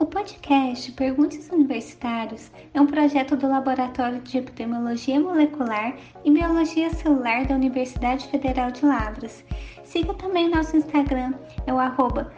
O podcast Perguntas Universitários é um projeto do Laboratório de Epidemiologia Molecular e Biologia Celular da Universidade Federal de Lavras. Siga também nosso Instagram, é o arroba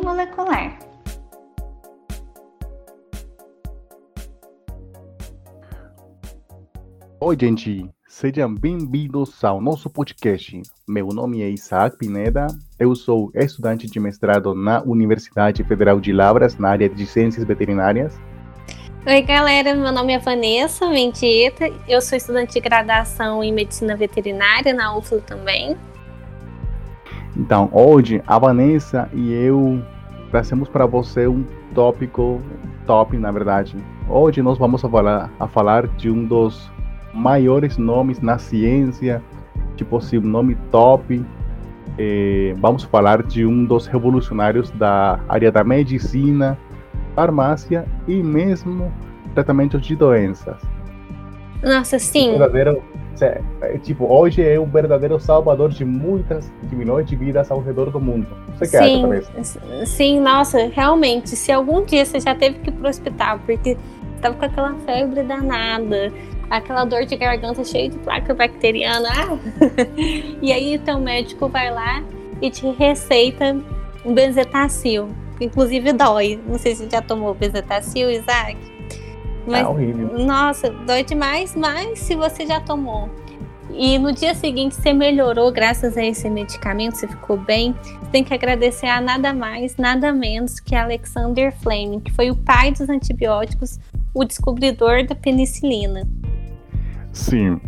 Molecular. Oi, gente! Sejam bem-vindos ao nosso podcast. Meu nome é Isaac Pineda, eu sou estudante de mestrado na Universidade Federal de Lavras, na área de Ciências Veterinárias. Oi, galera, meu nome é Vanessa Mendieta, eu sou estudante de graduação em Medicina Veterinária na UFLA também. Então, hoje a Vanessa e eu trazemos para você um tópico top, na verdade. Hoje nós vamos a falar, a falar de um dos maiores nomes na ciência, tipo assim, nome top. Eh, vamos falar de um dos revolucionários da área da medicina, farmácia e mesmo tratamento de doenças. Nossa, sim. Verdadeiro, é, tipo, hoje é um verdadeiro salvador de muitas, de milhões de vidas ao redor do mundo. Você quer sim? Sim, nossa, realmente. Se algum dia você já teve que ir pro hospital porque estava com aquela febre danada, aquela dor de garganta cheia de placa bacteriana. Ah! e aí então o médico vai lá e te receita um benzetacil. Inclusive dói. Não sei se já tomou benzetacil, Isaac. Mas, é horrível. Nossa, dói demais, mas se você já tomou. E no dia seguinte você melhorou graças a esse medicamento, você ficou bem. Você tem que agradecer a nada mais, nada menos que Alexander Fleming, que foi o pai dos antibióticos, o descobridor da penicilina. Sim.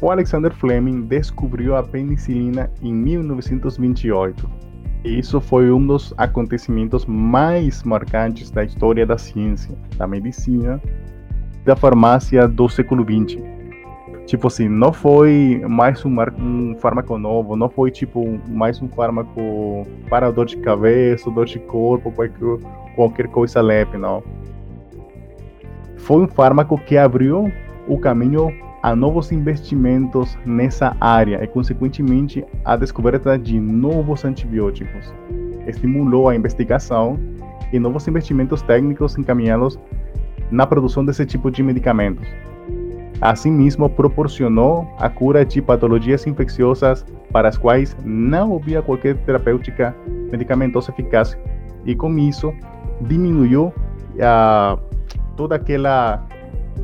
O Alexander Fleming descobriu a penicilina em 1928. E isso foi um dos acontecimentos mais marcantes da história da ciência, da medicina, da farmácia do século XX. Tipo assim, não foi mais um, um fármaco novo, não foi tipo mais um fármaco para dor de cabeça, dor de corpo, qualquer, qualquer coisa leve, não. Foi um fármaco que abriu o caminho a novos investimentos nessa área e, consequentemente, a descoberta de novos antibióticos. Estimulou a investigação e novos investimentos técnicos encaminhados na produção desse tipo de medicamentos. Asimismo, proporcionou a cura de patologias infecciosas para as quais não havia qualquer terapêutica medicamentosa eficaz e, com isso, diminuiu a, toda aquela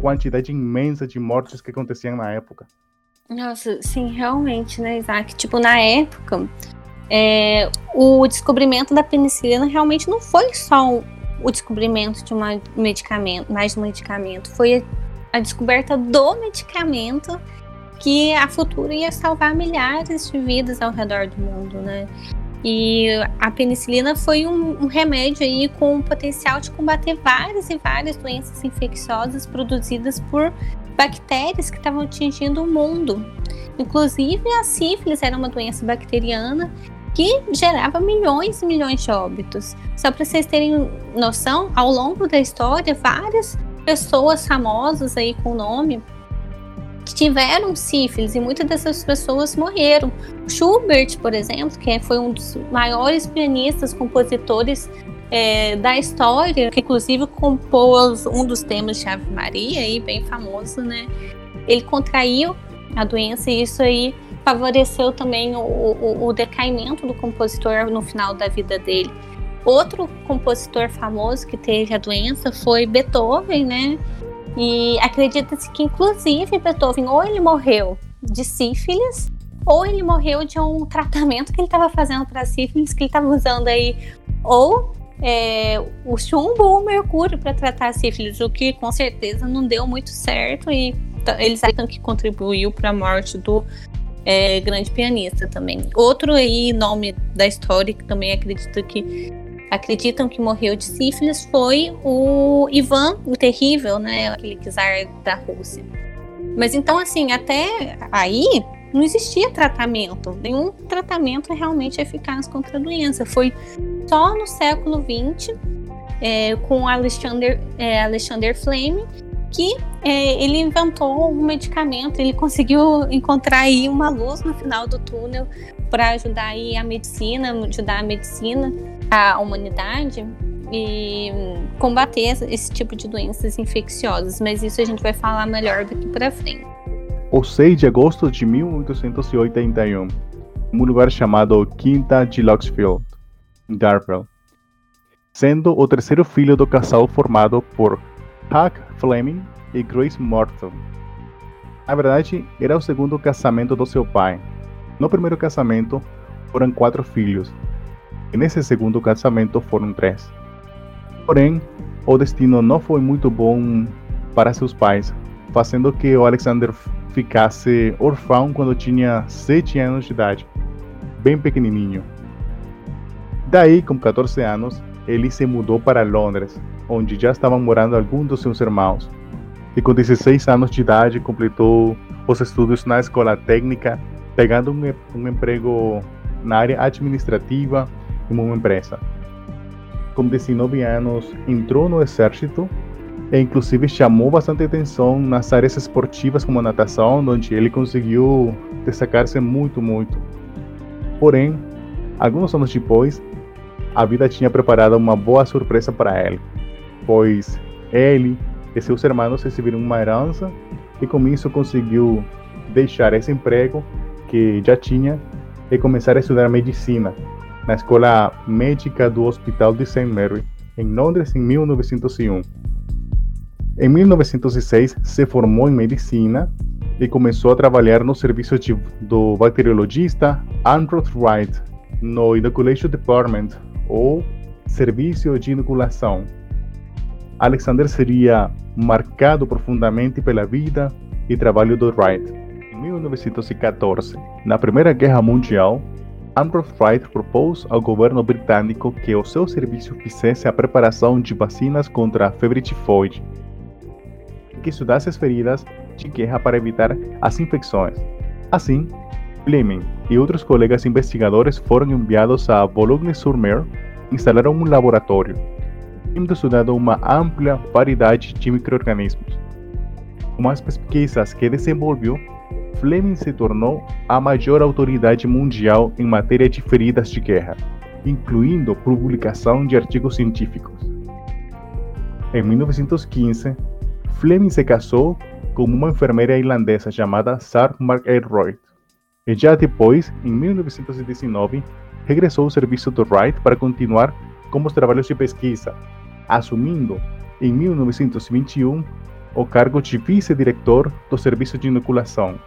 quantidade imensa de mortes que aconteciam na época. Nossa, sim, realmente, né, Isaac? Tipo, na época, é, o descobrimento da penicilina realmente não foi só o, descobrimento de um medicamento, mais um medicamento, foi a, a descoberta do medicamento que a futuro ia salvar milhares de vidas ao redor do mundo, né? E a penicilina foi um, um, remédio aí com o potencial de combater várias e várias doenças infecciosas produzidas por bactérias que estavam atingindo o mundo. Inclusive a sífilis era uma doença bacteriana que gerava milhões e milhões de óbitos. Só para vocês terem noção, ao longo da história, várias pessoas famosas aí com nome que tiveram sífilis e muitas dessas pessoas morreram. Schubert, por exemplo, que foi um dos maiores pianistas, compositores é, da história, que inclusive compôs um dos temas de Ave Maria, aí, bem famoso, né? Ele contraiu a doença e isso aí favoreceu também o, o, o decaimento do compositor no final da vida dele. Outro compositor famoso que teve a doença foi Beethoven, né? E acredita-se que, inclusive, Beethoven ou ele morreu de sífilis, ou ele morreu de um tratamento que ele estava fazendo para sífilis, que ele estava usando aí, ou é, o chumbo ou o mercúrio para tratar a sífilis, o que com certeza não deu muito certo e eles acham que contribuiu para a morte do é, grande pianista também. Outro aí nome da história que também acredito que acreditam que morreu de sífilis foi o Ivan o Terrível, né? Aquele czar da Rússia. Mas então, assim, até aí não existia tratamento, nenhum tratamento realmente eficaz contra a doença. Foi só no século XX, é, com Alexander, é, Alexander Fleming, que é, ele inventou um medicamento, ele conseguiu encontrar aí uma luz no final do túnel para ajudar aí a medicina, ajudar a medicina, a humanidade e combater esse tipo de doenças infecciosas, mas isso a gente vai falar melhor daqui para frente. O 6 de agosto de 1881, um lugar chamado Quinta de Locksfield, em Darwell, sendo o terceiro filho do casal formado por Huck Fleming e Grace Morton. Na verdade, era o segundo casamento do seu pai. No primeiro casamento foram quatro filhos, e nesse segundo casamento foram três. Porém, o destino não foi muito bom para seus pais, fazendo que o Alexander ficasse órfão quando tinha 7 anos de idade, bem pequenininho. Daí, com 14 anos, ele se mudou para Londres, onde já estavam morando alguns dos seus irmãos. E com 16 anos de idade, completou os estudos na escola técnica, pegando um, um emprego na área administrativa em uma empresa com 19 anos, entrou no exército e inclusive chamou bastante atenção nas áreas esportivas como a natação, onde ele conseguiu destacar-se muito, muito. Porém, alguns anos depois, a vida tinha preparado uma boa surpresa para ele, pois ele e seus irmãos receberam uma herança e com isso conseguiu deixar esse emprego que já tinha e começar a estudar medicina na Escola Médica do Hospital de St. Mary, em Londres, em 1901. Em 1906, se formou em medicina e começou a trabalhar no serviço de, do bacteriologista Andrew Wright, no Inoculation Department, ou Serviço de Inoculação. Alexander seria marcado profundamente pela vida e trabalho do Wright. Em 1914, na Primeira Guerra Mundial, Ambrose Wright propôs ao governo britânico que o seu serviço fizesse a preparação de vacinas contra a febre tifoide e que estudasse as feridas de guerra para evitar as infecções. Assim, Fleming e outros colegas investigadores foram enviados a Boulogne-sur-Mer e instalaram um laboratório, tendo estudado uma ampla variedade de microorganismos. Com as pesquisas que desenvolveu, Fleming se tornou a maior autoridade mundial em matéria de feridas de guerra, incluindo publicação de artigos científicos. Em 1915, Fleming se casou com uma enfermeira irlandesa chamada Sarah McElroy, e já depois, em 1919, regressou ao serviço do Wright para continuar com os trabalhos de pesquisa, assumindo, em 1921, o cargo de vice-diretor do Serviço de Inoculação,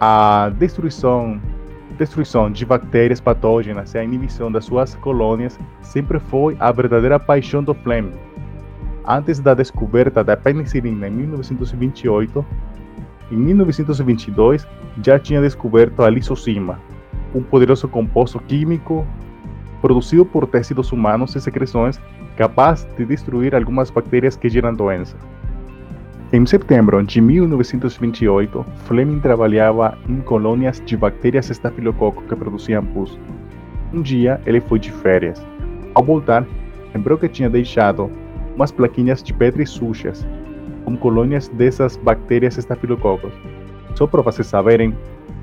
a destruição, destruição de bactérias patógenas e a inibição das suas colônias sempre foi a verdadeira paixão do Fleming. Antes da descoberta da penicilina em 1928, em 1922 já tinha descoberto a lisocima, um poderoso composto químico produzido por tecidos humanos e secreções capaz de destruir algumas bactérias que geram doença. Em setembro de 1928, Fleming trabalhava em colônias de bactérias estafilococo que produziam pus. Um dia, ele foi de férias. Ao voltar, lembrou que tinha deixado umas plaquinhas de pedras sujas, com colônias dessas bactérias estafilococos. Só para vocês saberem,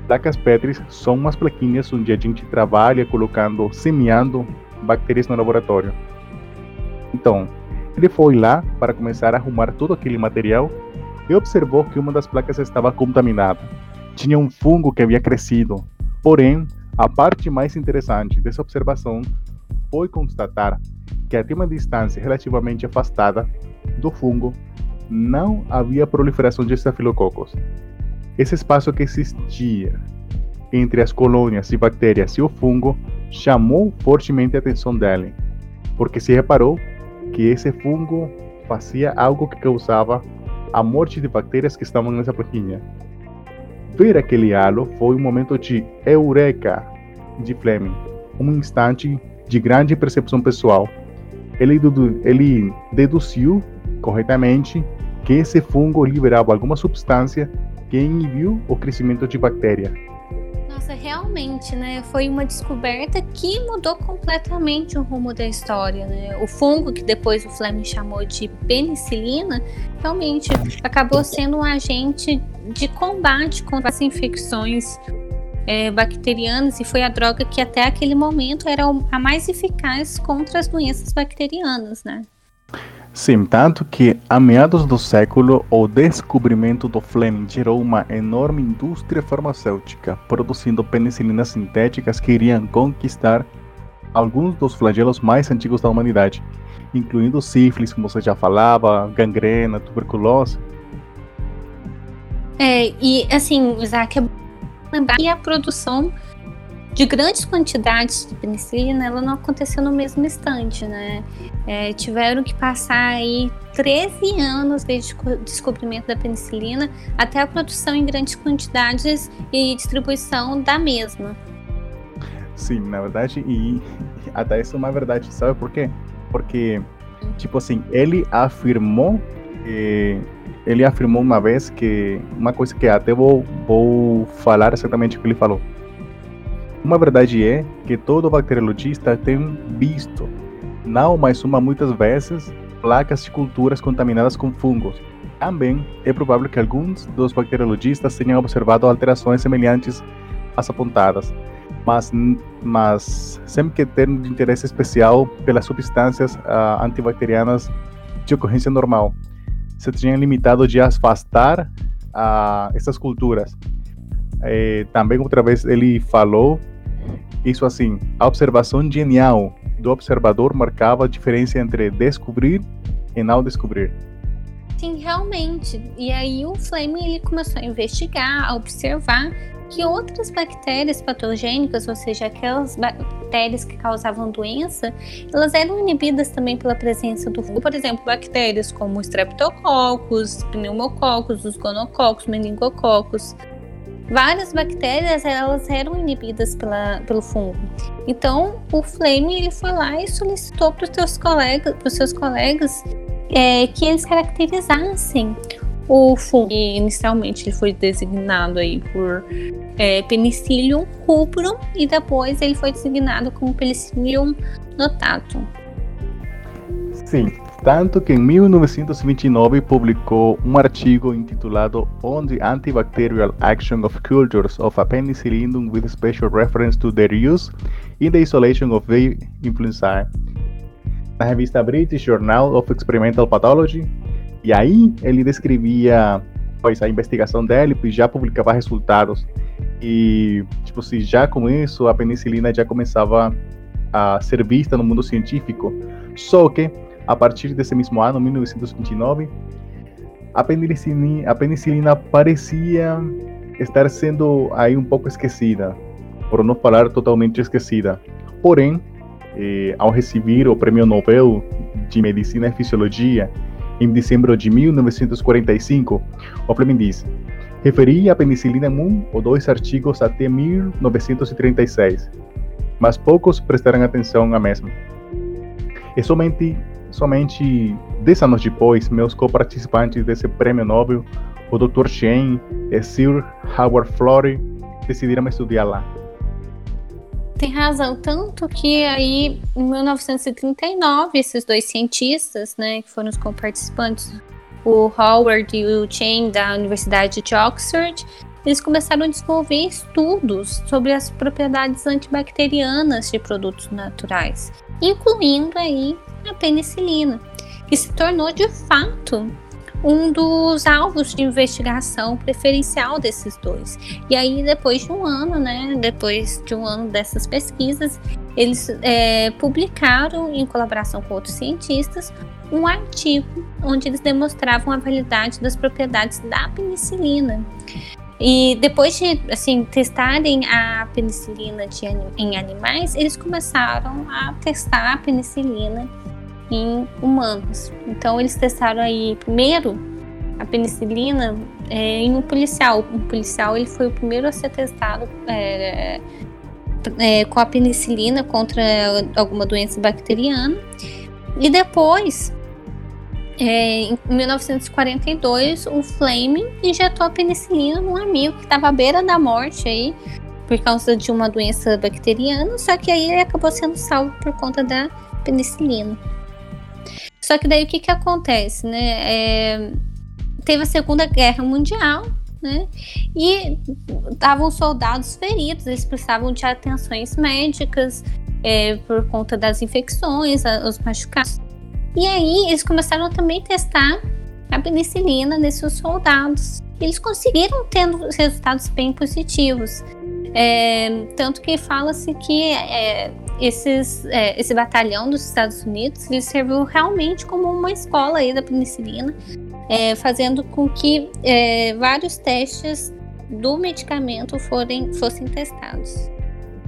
placas Petris são umas plaquinhas onde a gente trabalha colocando, semeando bactérias no laboratório. Então, ele foi lá para começar a arrumar todo aquele material e observou que uma das placas estava contaminada. Tinha um fungo que havia crescido. Porém, a parte mais interessante dessa observação foi constatar que até uma distância relativamente afastada do fungo não havia proliferação de estafilococos. Esse espaço que existia entre as colônias de bactérias e o fungo chamou fortemente a atenção dele, porque se reparou que esse fungo fazia algo que causava a morte de bactérias que estavam nessa plaquinha. Ver aquele halo foi um momento de eureka de Fleming, um instante de grande percepção pessoal. Ele, ele deduziu corretamente que esse fungo liberava alguma substância que inibiu o crescimento de bactéria. Nossa, realmente, né? Foi uma descoberta que mudou completamente o rumo da história, né? O fungo que depois o Fleming chamou de penicilina, realmente acabou sendo um agente de combate contra as infecções é, bacterianas e foi a droga que até aquele momento era a mais eficaz contra as doenças bacterianas, né? Sim, tanto que a meados do século o descobrimento do Fleming gerou uma enorme indústria farmacêutica, produzindo penicilinas sintéticas que iriam conquistar alguns dos flagelos mais antigos da humanidade, incluindo sífilis, como você já falava, gangrena, tuberculose. É, e assim, Isaac, é lembrar que a produção de grandes quantidades de penicilina, ela não aconteceu no mesmo instante, né? É, tiveram que passar aí 13 anos desde o descobrimento da penicilina até a produção em grandes quantidades e distribuição da mesma. Sim, na verdade, e até isso é uma verdade, sabe por quê? Porque, tipo assim, ele afirmou ele afirmou uma vez que uma coisa que até vou, vou falar exatamente o que ele falou uma verdade é que todo bacteriologista tem visto, não mais uma muitas vezes, placas de culturas contaminadas com fungos. Também é provável que alguns dos bacteriologistas tenham observado alterações semelhantes às apontadas, mas, mas sempre que ter um interesse especial pelas substâncias uh, antibacterianas de ocorrência normal. Se tinha limitado de afastar uh, essas culturas. Eh, também outra vez ele falou isso assim, a observação genial do observador marcava a diferença entre descobrir e não descobrir. Sim, realmente. E aí o Fleming ele começou a investigar, a observar que outras bactérias patogênicas, ou seja, aquelas bactérias que causavam doença, elas eram inibidas também pela presença do fungo. Por exemplo, bactérias como Streptococcus, Pneumococcus, os gonococos, meningococos várias bactérias elas eram inibidas pela, pelo fungo. Então o Flame ele foi lá e solicitou para os seus colegas, para os seus colegas é, que eles caracterizassem o fungo. E, inicialmente ele foi designado aí por é, Penicillium rubrum e depois ele foi designado como Penicillium notatum. Sim, tanto que em 1929 publicou um artigo intitulado On the Antibacterial Action of Cultures of a Penicillinum with special reference to their use in the isolation of the influenza na revista British Journal of Experimental Pathology. E aí ele descrevia pois, a investigação dele e já publicava resultados. E, tipo, se já com isso a penicilina já começava a ser vista no mundo científico. Só que a partir desse mesmo ano, 1929, a penicilina, a penicilina parecia estar sendo aí um pouco esquecida, por não falar totalmente esquecida. Porém, eh, ao receber o Prêmio Nobel de Medicina e Fisiologia em dezembro de 1945, o Fleming diz: referi a penicilina em um ou dois artigos até 1936, mas poucos prestaram atenção à mesma. E somente Somente 10 anos depois, meus co-participantes desse prêmio Nobel, o Dr. Chen e Sir Howard Florey, decidiram estudar lá. Tem razão, tanto que aí em 1939 esses dois cientistas, né, que foram os co-participantes, o Howard e o Chen da Universidade de Oxford, eles começaram a desenvolver estudos sobre as propriedades antibacterianas de produtos naturais, incluindo aí a penicilina, que se tornou de fato um dos alvos de investigação preferencial desses dois. E aí, depois de um ano, né, depois de um ano dessas pesquisas, eles é, publicaram, em colaboração com outros cientistas, um artigo onde eles demonstravam a validade das propriedades da penicilina. E depois de assim testarem a penicilina de, em animais, eles começaram a testar a penicilina em humanos. Então eles testaram aí primeiro a penicilina é, em um policial. Um policial ele foi o primeiro a ser testado é, é, com a penicilina contra alguma doença bacteriana. E depois, é, em 1942, o Fleming injetou a penicilina num amigo que estava à beira da morte aí, por causa de uma doença bacteriana, só que aí ele acabou sendo salvo por conta da penicilina. Só que daí o que que acontece, né? É, teve a Segunda Guerra Mundial, né? E estavam soldados feridos, eles precisavam de atenções médicas é, por conta das infecções, os machucados. E aí eles começaram também a testar a penicilina nesses soldados. Eles conseguiram ter resultados bem positivos. É, tanto que fala-se que é, esses, é, esse batalhão dos Estados Unidos ele serviu realmente como uma escola aí da penicilina é, fazendo com que é, vários testes do medicamento forem, fossem testados.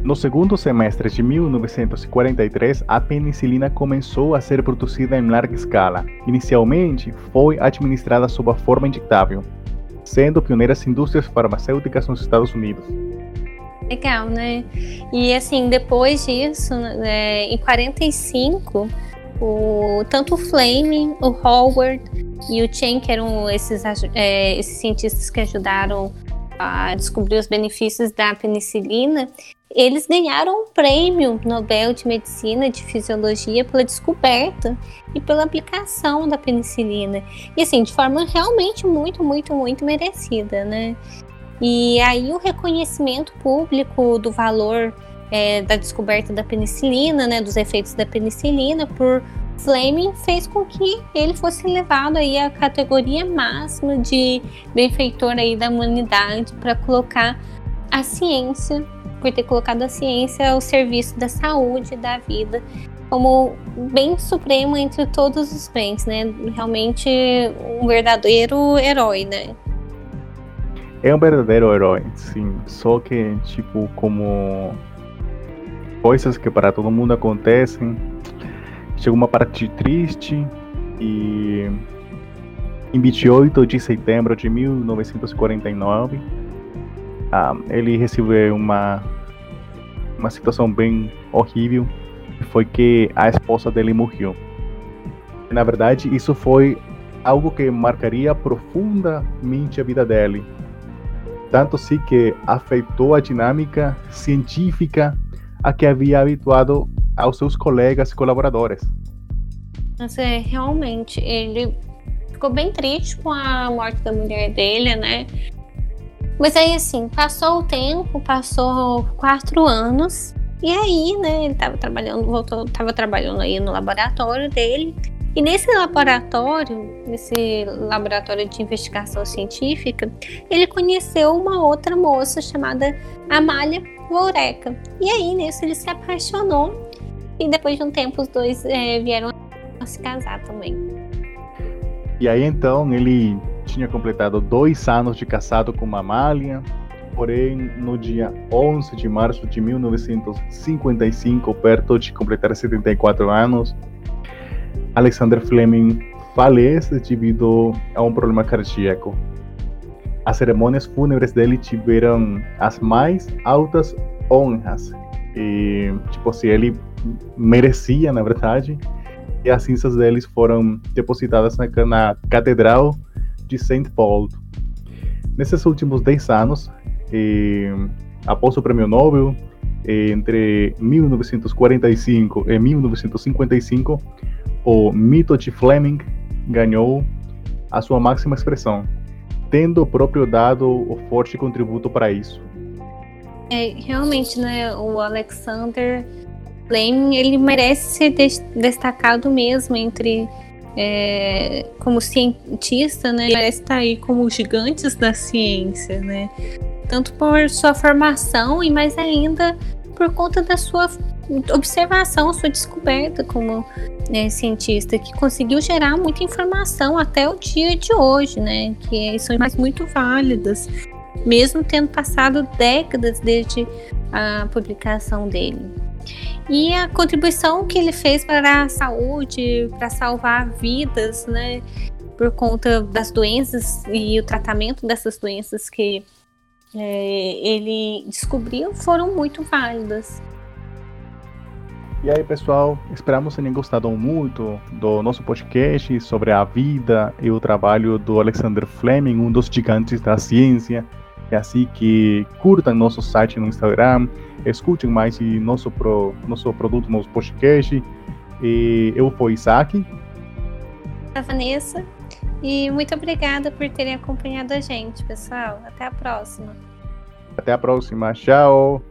No segundo semestre de 1943, a penicilina começou a ser produzida em larga escala. Inicialmente, foi administrada sob a forma injetável, sendo pioneira as indústrias farmacêuticas nos Estados Unidos. Legal, né? E assim, depois disso, né, em 45, o, tanto o Fleming, o Howard e o Chen, que eram esses, é, esses cientistas que ajudaram a descobrir os benefícios da penicilina, eles ganharam um prêmio Nobel de Medicina de Fisiologia pela descoberta e pela aplicação da penicilina. E assim, de forma realmente muito, muito, muito merecida, né? E aí o reconhecimento público do valor é, da descoberta da penicilina, né, dos efeitos da penicilina por Fleming fez com que ele fosse levado aí à categoria máxima de benfeitor aí da humanidade para colocar a ciência, por ter colocado a ciência ao serviço da saúde, da vida, como bem supremo entre todos os bens, né? Realmente um verdadeiro herói, né? É um verdadeiro herói, sim. Só que, tipo, como coisas que para todo mundo acontecem, chegou uma parte triste e em 28 de setembro de 1949 ah, ele recebeu uma uma situação bem horrível foi que a esposa dele morreu na verdade isso foi algo que marcaria profundamente a vida dele tanto sim que afetou a dinâmica científica a que havia habituado aos seus colegas e colaboradores. Mas é, realmente, ele ficou bem triste com a morte da mulher dele, né? Mas aí, assim, passou o tempo, passou quatro anos, e aí, né, ele tava trabalhando, voltou, tava trabalhando aí no laboratório dele, e nesse laboratório, nesse laboratório de investigação científica, ele conheceu uma outra moça chamada Amália Voreca. E aí, nisso, ele se apaixonou e depois de um tempo, os dois é, vieram a se casar também. E aí então ele tinha completado dois anos de casado com Mamália, porém no dia 11 de março de 1955, perto de completar 74 anos, Alexander Fleming falece devido a um problema cardíaco. As cerimônias fúnebres dele tiveram as mais altas honras. E, tipo assim, ele merecia, na verdade, e as cinzas deles foram depositadas na, na Catedral de St. Paul. Nesses últimos 10 anos, após o Prêmio Nobel, entre 1945 e 1955, o mito de Fleming ganhou a sua máxima expressão, tendo próprio dado o forte contributo para isso. É, realmente, né, o Alexander Fleming, ele merece ser destacado mesmo entre é, como cientista, né? Ele merece estar aí como gigantes da ciência, né? Tanto por sua formação e mais ainda por conta da sua observação, sua descoberta como né, cientista, que conseguiu gerar muita informação até o dia de hoje, né? Que são mais muito válidas, mesmo tendo passado décadas desde a publicação dele e a contribuição que ele fez para a saúde, para salvar vidas, né, por conta das doenças e o tratamento dessas doenças que é, ele descobriu foram muito válidas. E aí, pessoal, esperamos que tenham gostado muito do nosso podcast sobre a vida e o trabalho do Alexander Fleming, um dos gigantes da ciência É assim que curtam nosso site no Instagram, escutem mais nosso, pro, nosso produto, nosso podcast. E eu fui Isaac. A Vanessa. E muito obrigada por terem acompanhado a gente, pessoal. Até a próxima. Até a próxima. Tchau.